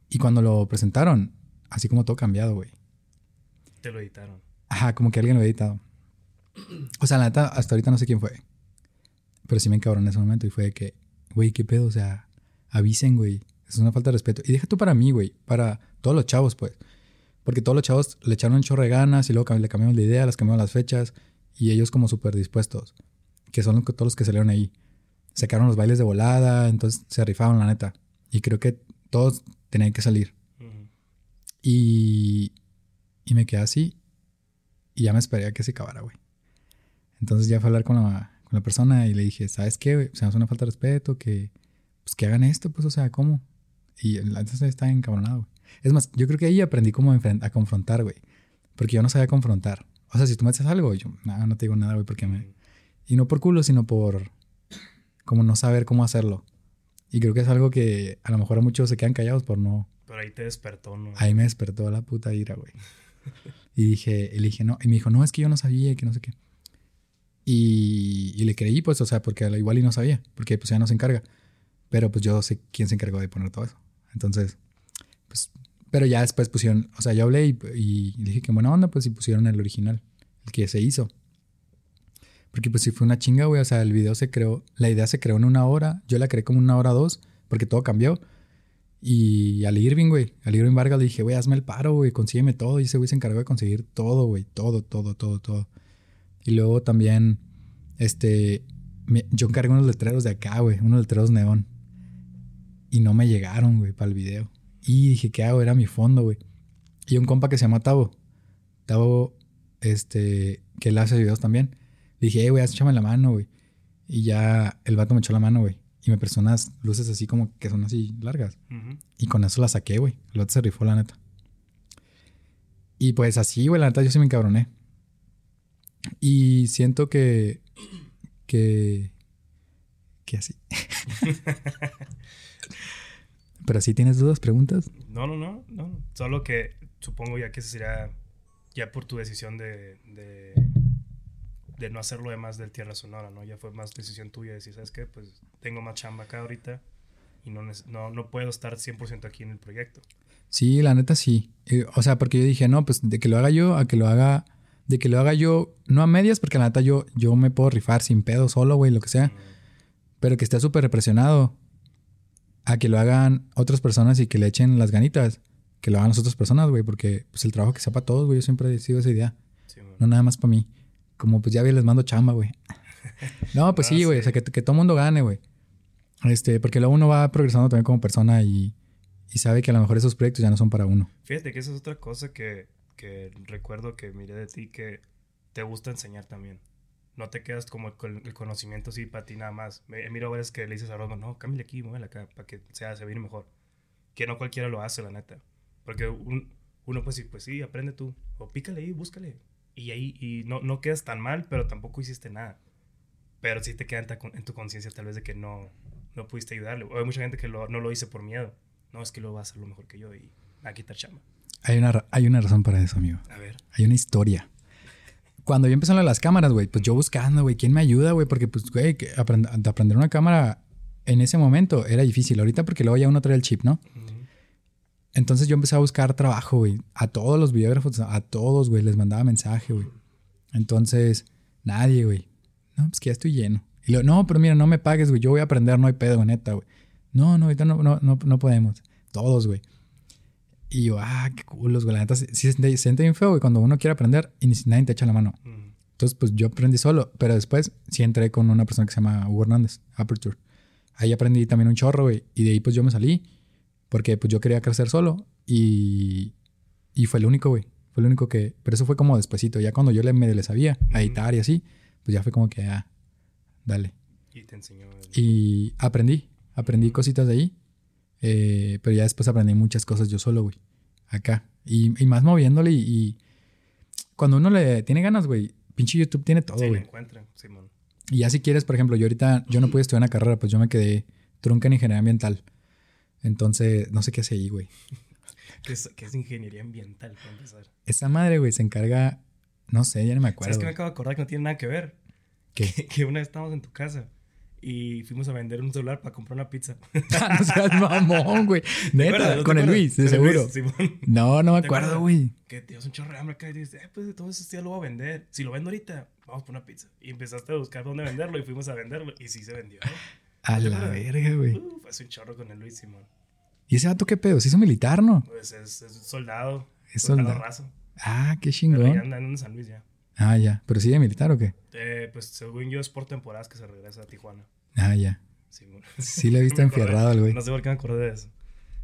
Speaker 2: Y cuando lo presentaron, así como todo cambiado, güey.
Speaker 1: Te lo editaron.
Speaker 2: Ajá, como que alguien lo había editado. O sea, la neta, hasta ahorita no sé quién fue. Pero sí me encabroné en ese momento y fue de que, güey, qué pedo, o sea, avisen, güey. Es una falta de respeto. Y deja tú para mí, güey, para todos los chavos, pues. Porque todos los chavos le echaron un chorro de ganas y luego le cambiamos la idea, les cambiamos las fechas y ellos como súper dispuestos, que son los todos los que salieron ahí. Sacaron los bailes de volada, entonces se rifaron, la neta. Y creo que todos tenían que salir. Y, y me quedé así. Y ya me esperé a que se acabara, güey. Entonces ya fui a hablar con la, con la persona y le dije, ¿sabes qué, güey? O sea, es una falta de respeto, que, pues, que hagan esto, pues, o sea, ¿cómo? Y neta está encabronado, güey. Es más, yo creo que ahí aprendí cómo a confrontar, güey. Porque yo no sabía confrontar. O sea, si tú me haces algo, yo, no, no te digo nada, güey, porque me... Y no por culo, sino por como no saber cómo hacerlo. Y creo que es algo que a lo mejor a muchos se quedan callados por no,
Speaker 1: Pero ahí te despertó, ¿no?
Speaker 2: Ahí me despertó la puta ira, güey. Y dije, le dije, no. Y me dijo, no, es que yo no sabía, que no sé qué. Y, y le creí, pues, o sea, porque igual y no sabía, porque pues ya no se encarga. Pero pues yo sé quién se encargó de poner todo eso. Entonces, pues, pero ya después pusieron, o sea, yo hablé y, y dije que buena onda, pues, y pusieron el original, el que se hizo. Porque pues sí fue una chinga, güey. O sea, el video se creó, la idea se creó en una hora. Yo la creé como una hora o dos, porque todo cambió. Y al Irving, güey, al Irving Vargas le dije, güey, hazme el paro, güey, consígueme todo. Y ese güey se encargó de conseguir todo, güey, todo, todo, todo, todo. Y luego también, este, me- yo encargué unos letreros de acá, güey, unos letreros neón. Y no me llegaron, güey, para el video. Y dije, ¿qué hago? Era mi fondo, güey. Y un compa que se llama Tavo. Tavo, este, que él hace videos también. Le dije, hey, güey, échame la mano, güey. Y ya el vato me echó la mano, güey. Y me prestó unas luces así como que son así largas. Y con eso la saqué, güey. El otro se rifó, la neta. Y pues así, güey, la neta yo sí me encabroné. Y siento que. que. que así. Pero si tienes dudas, preguntas.
Speaker 1: No, no, no, no. Solo que supongo ya que ese sería ya por tu decisión de, de, de no hacerlo de más del Tierra Sonora, ¿no? Ya fue más decisión tuya de decir, ¿sabes qué? Pues tengo más chamba acá ahorita y no, no, no puedo estar 100% aquí en el proyecto.
Speaker 2: Sí, la neta sí. Eh, o sea, porque yo dije, no, pues de que lo haga yo a que lo haga. De que lo haga yo, no a medias, porque la neta yo, yo me puedo rifar sin pedo solo, güey, lo que sea. pero que esté súper represionado a que lo hagan otras personas y que le echen las ganitas, que lo hagan las otras personas, güey, porque pues el trabajo que sea para todos, güey, yo siempre he sido esa idea,
Speaker 1: Sí,
Speaker 2: no nada más para mí. Como pues ya vi, les mando chamba, güey. No, pues
Speaker 1: Ah,
Speaker 2: sí, güey,
Speaker 1: sí.
Speaker 2: o sea, que, que todo mundo gane, güey. Este, porque luego uno va progresando también como persona y, y sabe que a lo mejor esos proyectos ya no son para uno.
Speaker 1: Fíjate que esa es otra cosa que, que recuerdo que miré de ti que te gusta enseñar también. No te quedas como con el conocimiento así para ti nada más. Me, miro veces que le dices a Rosma, no, cámbiale aquí, muévele acá, para que sea, se mejor. Que no cualquiera lo hace, la neta. Porque un- uno pues sí, pues sí, aprende tú. O pícale ahí, búscale. Y ahí, y no, no quedas tan mal, pero tampoco hiciste nada. Pero sí te queda en, ta- en tu conciencia tal vez de que no, no pudiste ayudarle. O hay mucha gente que lo- no lo hice por miedo. No, es que lo va a hacer lo mejor que yo y me va a quitar chamba.
Speaker 2: Hay una, hay una razón para eso, amigo.
Speaker 1: A ver.
Speaker 2: Hay una historia. Cuando yo empecé las cámaras, güey, pues yo buscando, güey, ¿quién me ayuda, güey? Porque, pues, güey, aprend- aprender una cámara en ese momento era difícil. Ahorita porque luego ya uno trae el chip, ¿no? Entonces yo empecé a buscar trabajo, güey. A todos los videógrafos, a todos, güey, les mandaba mensaje, güey. Entonces, nadie, güey. No, pues que ya estoy lleno. Y luego, no, pero mira, no me pagues, güey. Yo voy a aprender, no hay pedo, neta, güey. No, no, ahorita no, no, no, no podemos. Todos, güey. Y yo, ah, qué culos, güey. La neta, sí, sí se siente- bien feo, güey, cuando uno quiere aprender y ni nadie te echa la mano. Entonces, pues yo aprendí solo, pero después sí entré con una persona que se llama Hugo Hernández, Aperture. Ahí aprendí también un chorro, güey. Y de ahí, pues yo me salí, porque pues yo quería crecer solo y, y fue el único, güey. Fue el único que. Pero eso fue como despuesito. Ya cuando yo le medio le sabía a editar y así, pues ya fue como que, ah, dale.
Speaker 1: Y te enseñó. el-
Speaker 2: Y aprendí, aprendí cositas de ahí. Eh, pero ya después aprendí muchas cosas yo solo, güey. Acá. Y, y más moviéndole y, y cuando uno le tiene ganas, güey, pinche YouTube tiene todo,
Speaker 1: Sí,
Speaker 2: güey.
Speaker 1: encuentran, Simón.
Speaker 2: y ya si quieres, por ejemplo, yo ahorita, yo no pude estudiar una carrera, pues yo me quedé trunca en ingeniería ambiental. Entonces, no sé qué hace ahí, güey.
Speaker 1: ¿Qué es, qué es ingeniería ambiental, para empezar?
Speaker 2: Esa madre, güey, se encarga No sé, ya no me acuerdo.
Speaker 1: ¿Sabes que me acabo de acordar que no tiene nada que ver?
Speaker 2: ¿Qué?
Speaker 1: Que, que una vez estábamos en tu casa y fuimos a vender un celular para comprar una pizza.
Speaker 2: Ah, no seas mamón, güey. Neta,
Speaker 1: ¿No te
Speaker 2: con el? Luis, de seguro. No, no me
Speaker 1: ¿Te
Speaker 2: acuerdo, güey.
Speaker 1: Que te un chorro de hambre acá y dices, eh, pues todo eso ya lo voy a vender. Si lo vendo ahorita, vamos por una pizza. Y empezaste a buscar dónde venderlo y fuimos a venderlo. Y sí se vendió.
Speaker 2: A
Speaker 1: ¿Te
Speaker 2: la verga, güey.
Speaker 1: Fue un chorro con el Luis Simón.
Speaker 2: ¿Y ese vato qué pedo? ¿Se hizo militar, no?
Speaker 1: Pues es, es soldado.
Speaker 2: Es
Speaker 1: soldado raso.
Speaker 2: Ah, qué
Speaker 1: ya
Speaker 2: chingón.
Speaker 1: anda en San Luis ya.
Speaker 2: Ah, ya. ¿Pero sigue militar o qué?
Speaker 1: Eh, pues según yo es por temporadas que se regresa a Tijuana.
Speaker 2: Ah, ya. Sí lo he visto enfierrado al güey.
Speaker 1: No sé por qué me acordé de eso.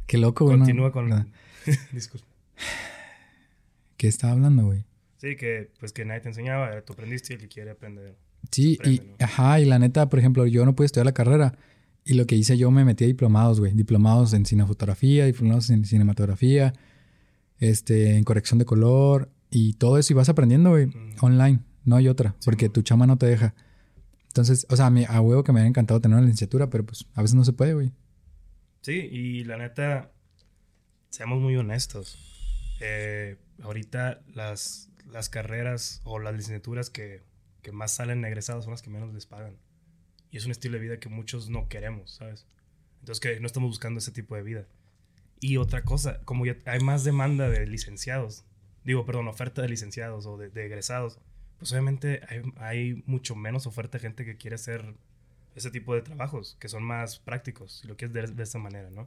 Speaker 2: Qué loco, güey. no-
Speaker 1: Continúa con...
Speaker 2: nada.
Speaker 1: Disculpa.
Speaker 2: ¿Qué estaba hablando, güey?
Speaker 1: Sí, que pues que nadie te enseñaba, tú aprendiste y el que quiere aprender.
Speaker 2: Sí, y,
Speaker 1: ¿no?
Speaker 2: ajá, y la neta, por ejemplo, yo no pude estudiar la carrera. Y lo que hice yo me metí a diplomados, güey. Diplomados en cinefotografía, diplomados en cinematografía, este, en corrección de color y todo eso. Y vas aprendiendo, güey,
Speaker 1: Mm.
Speaker 2: online. No hay otra,
Speaker 1: Sí,
Speaker 2: porque tu chama no te deja. Entonces, o sea, a, mí, a huevo que me hubiera encantado tener una licenciatura, pero pues a veces no se puede, güey.
Speaker 1: Sí, y la neta, seamos muy honestos. Eh, ahorita las, las carreras o las licenciaturas que, que más salen egresados son las que menos les pagan. Y es un estilo de vida que muchos no queremos, ¿sabes? Entonces que no estamos buscando ese tipo de vida. Y otra cosa, como ya hay más demanda de licenciados, digo, perdón, oferta de licenciados o de, de egresados, pues obviamente hay, hay mucho menos oferta de gente que quiere hacer ese tipo de trabajos, que son más prácticos, si lo quieres ver de esta manera, ¿no?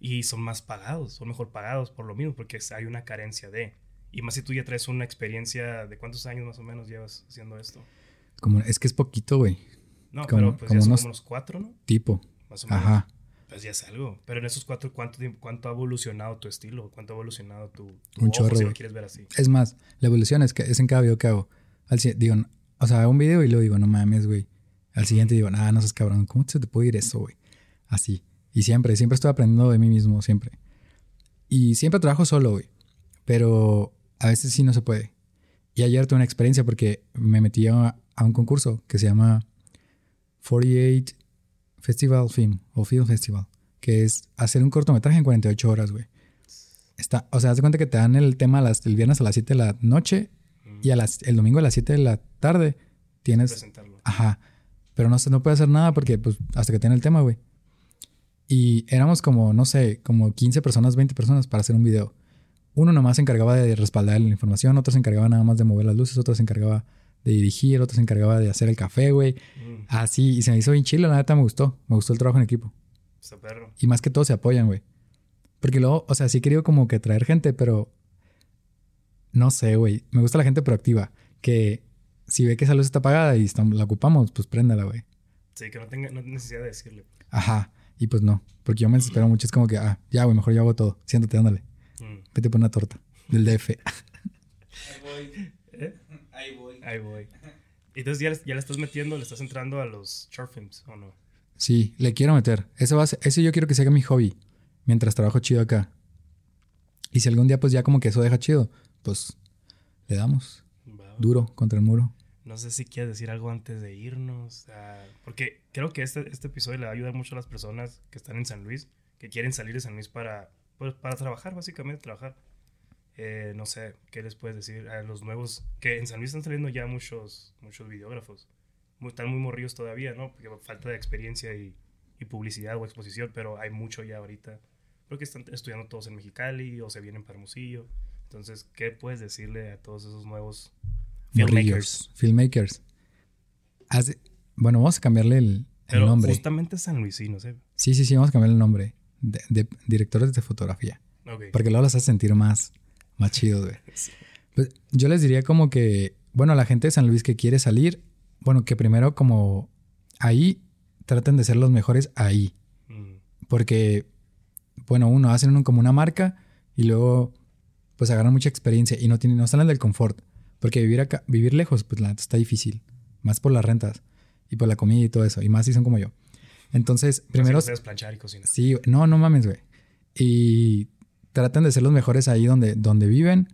Speaker 1: Y son más pagados, son mejor pagados por lo mismo, porque hay una carencia de... Y más si tú ya traes una experiencia de cuántos años más o menos llevas haciendo esto.
Speaker 2: Como, es que es poquito, güey.
Speaker 1: No,
Speaker 2: Como-
Speaker 1: pero pues
Speaker 2: como
Speaker 1: ya son
Speaker 2: unos-
Speaker 1: como unos cuatro, ¿no?
Speaker 2: Tipo.
Speaker 1: Más o menos.
Speaker 2: Ajá.
Speaker 1: Pues ya es algo. Pero en esos cuatro, ¿cuánto, cuánto ha evolucionado tu estilo? ¿Cuánto ha evolucionado tu, tu
Speaker 2: Un
Speaker 1: ojo,
Speaker 2: chorro,
Speaker 1: si lo quieres ver así?
Speaker 2: Es más, la evolución es que es en cada video que hago. Al digo, o sea, un video y luego digo, no mames, güey. Al siguiente digo, nada, no seas cabrón. ¿Cómo se te puede ir eso, güey? Así. Y siempre, siempre estoy aprendiendo de mí mismo, siempre. Y siempre trabajo solo, güey. Pero a veces sí no se puede. Y ayer tuve una experiencia porque me metí a, a un concurso que se llama 48 Festival Film o Film Festival, que es hacer un cortometraje en 48 horas, güey. Está, o sea, haz de cuenta que te dan el tema el viernes a las 7 de la noche
Speaker 1: Mm,
Speaker 2: y a las, el domingo a las 7 de la tarde tienes...
Speaker 1: Presentarlo.
Speaker 2: Ajá. Pero no, se- no puede hacer nada porque pues hasta que tiene el tema, güey. Y éramos como, no sé, como 15 personas, 20 personas para hacer un video. Uno nomás se encargaba de respaldar la información, otro se encargaba nada más de mover las luces, otro se encargaba de dirigir, otro se encargaba de hacer el café, güey.
Speaker 1: Mm,
Speaker 2: Así, y se me hizo bien chilo, la neta me gustó. Me gustó el trabajo en equipo.
Speaker 1: está perro.
Speaker 2: Y más que todo se apoyan, güey. Porque luego, o sea, sí he querido como que traer gente, pero no sé, güey. Me gusta la gente proactiva. Que si ve que esa luz está apagada y estamos- la ocupamos, pues préndala, güey.
Speaker 1: Sí, que no tenga no necesidad de decirle.
Speaker 2: Ajá. Y pues no. Porque yo me desespero mucho. Es como que, ah, ya, güey, mejor yo hago todo. Siéntate, ándale.
Speaker 1: Mm.
Speaker 2: Vete por una torta. Del DF.
Speaker 3: Ahí voy.
Speaker 1: ¿Eh?
Speaker 3: Ahí voy.
Speaker 1: Ahí voy. Entonces ya, le- ya le estás metiendo, le estás entrando a los short films, ¿o no?
Speaker 2: Sí, le quiero meter. Eso va a ser- eso yo quiero que sea mi hobby. Mientras trabajo chido acá. Y si algún día, pues ya como que eso deja chido, pues le damos. Duro contra el muro.
Speaker 1: No sé si quieres decir algo antes de irnos. porque creo que este, este episodio le va a ayudar mucho a las personas que están en San Luis, que quieren salir de San Luis para, pues, para trabajar, básicamente, trabajar. Eh, no sé, ¿qué les puedes decir a los nuevos? Que en San Luis están saliendo ya muchos, muchos videógrafos. Muy- están muy morridos todavía, ¿no? Porque falta de experiencia y, y publicidad o exposición, pero hay mucho ya ahorita. Creo que están estudiando todos en Mexicali o se vienen para Hermosillo. Entonces, ¿qué puedes decirle a todos esos nuevos filmmakers?
Speaker 2: Filmmakers. Haz- bueno, vamos a cambiarle el, el
Speaker 1: Pero
Speaker 2: nombre.
Speaker 1: justamente San Luisino, ¿sí?
Speaker 2: Sí, sí, sí, vamos a cambiarle el nombre. De, de directores de fotografía. Porque luego los hace sentir más, más chidos, güey.
Speaker 1: Sí.
Speaker 2: Pues, yo les diría como que, bueno, la gente de San Luis que quiere salir, bueno, que primero como ahí traten de ser los mejores ahí.
Speaker 1: Mm,
Speaker 2: Porque, bueno, uno, hacen un- como una marca y luego pues agarran mucha experiencia y no tienen, no salen del confort. Porque vivir acá, vivir lejos, pues la neta está difícil. Más por las rentas y por la comida y todo eso. Y más si son como yo. Entonces, primero...
Speaker 1: Sabes planchar y cocinar.
Speaker 2: Sí, no, no mames, güey. Y tratan de ser los mejores ahí donde, donde viven,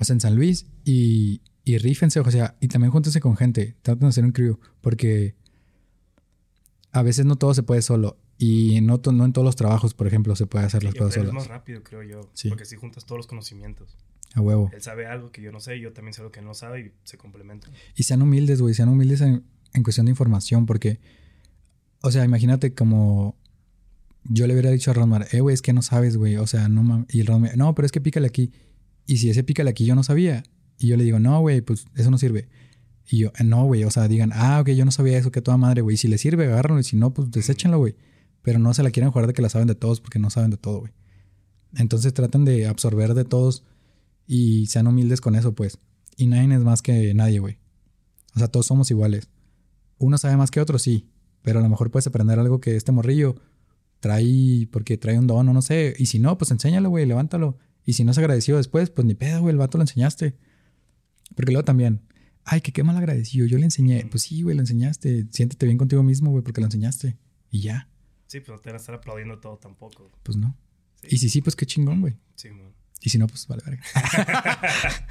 Speaker 2: o sea, en San Luis, y, y rífense, o sea, y también júntense con gente, traten de hacer un crew, porque a veces no todo se puede solo, y no, no en todos los trabajos, por ejemplo, se puede hacer las cosas solas.
Speaker 1: más rápido, creo yo.
Speaker 2: Sí.
Speaker 1: Porque si juntas todos los conocimientos.
Speaker 2: A huevo.
Speaker 1: Él sabe algo que yo no sé, yo también sé lo que él no sabe y se complementan.
Speaker 2: Y sean humildes, güey, sean humildes en, en cuestión de información, porque, o sea, imagínate como yo le hubiera dicho a Ronmar, eh, güey, es que no sabes, güey, o sea, no mames. Y Ronmar, no, pero es que pícale aquí. Y si ese pícale aquí yo no sabía, y yo le digo, no, güey, pues eso no sirve. Y yo, "Eh, no, güey, o sea, digan, ah, ok, yo no sabía eso, que toda madre, güey. Si le sirve, agárrenlo, y si no, pues deséchenlo, güey. Pero no se la quieren jugar de que la saben de todos, porque no saben de todo, güey. Entonces traten de absorber de todos y sean humildes con eso, pues. Y nadie es más que nadie, güey. O sea, todos somos iguales. Uno sabe más que otro, sí. Pero a lo mejor puedes aprender algo que este morrillo trae porque trae un don o no sé. Y si no, pues enséñalo, güey, levántalo. Y si no se agradeció después, pues ni pedo, güey, el vato lo enseñaste. Porque luego también, ay, que qué mal agradecido, yo le enseñé. Pues sí, güey, lo enseñaste. Siéntete bien contigo mismo, güey, porque lo enseñaste. Y ya,
Speaker 1: Sí, pero no te van a estar aplaudiendo todo tampoco.
Speaker 2: pues no.
Speaker 1: Sí.
Speaker 2: Y si sí, pues qué chingón, güey.
Speaker 1: Sí, man.
Speaker 2: Y si no, pues vale, verga.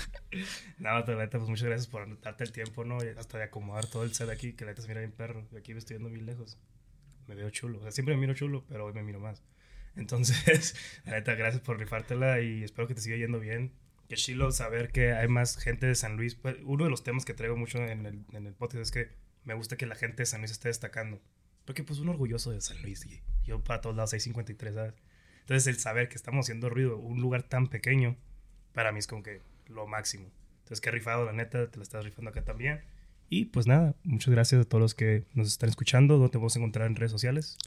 Speaker 1: No, la neta, pues muchas gracias por darte el tiempo, ¿no? Y Hasta de acomodar todo el set aquí, que la neta se mira bien perro. Yo aquí me estoy viendo bien lejos. Me veo chulo. O sea, siempre me miro chulo, pero hoy me miro más. Entonces, la neta, gracias por rifártela y espero que te siga yendo bien. Que chilo saber que hay más gente de San Luis. Pues, uno de los temas que traigo mucho en el, en el podcast es que me gusta que la gente de San Luis esté destacando. Porque pues uno orgulloso de San Luis y yo para todos lados hay 53, ¿sabes? Entonces el saber que estamos haciendo ruido, un lugar tan pequeño, para mí es como que lo máximo. Entonces qué rifado, la neta, te la estás rifando acá también. Y pues nada, muchas gracias a todos los que nos están escuchando. ¿Dónde te podemos encontrar en redes sociales?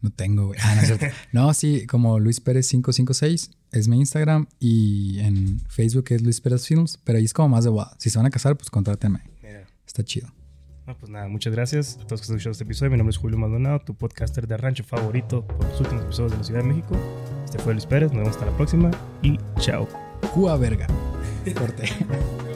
Speaker 2: No tengo, güey. Ah, no, no, sí, como Luis Pérez 556 es mi Instagram y en Facebook es Luis Pérez Films, pero ahí es como más de boda. Si se van a casar, pues contrátenme.
Speaker 1: Mira,
Speaker 2: Está chido.
Speaker 1: No, pues nada, muchas gracias a todos que están escuchando este episodio. Mi nombre es Julio Maldonado, tu podcaster de rancho favorito por los últimos episodios de la Ciudad de México. Este fue Luis Pérez, nos vemos hasta la próxima y chao.
Speaker 2: Cuba verga. Corte.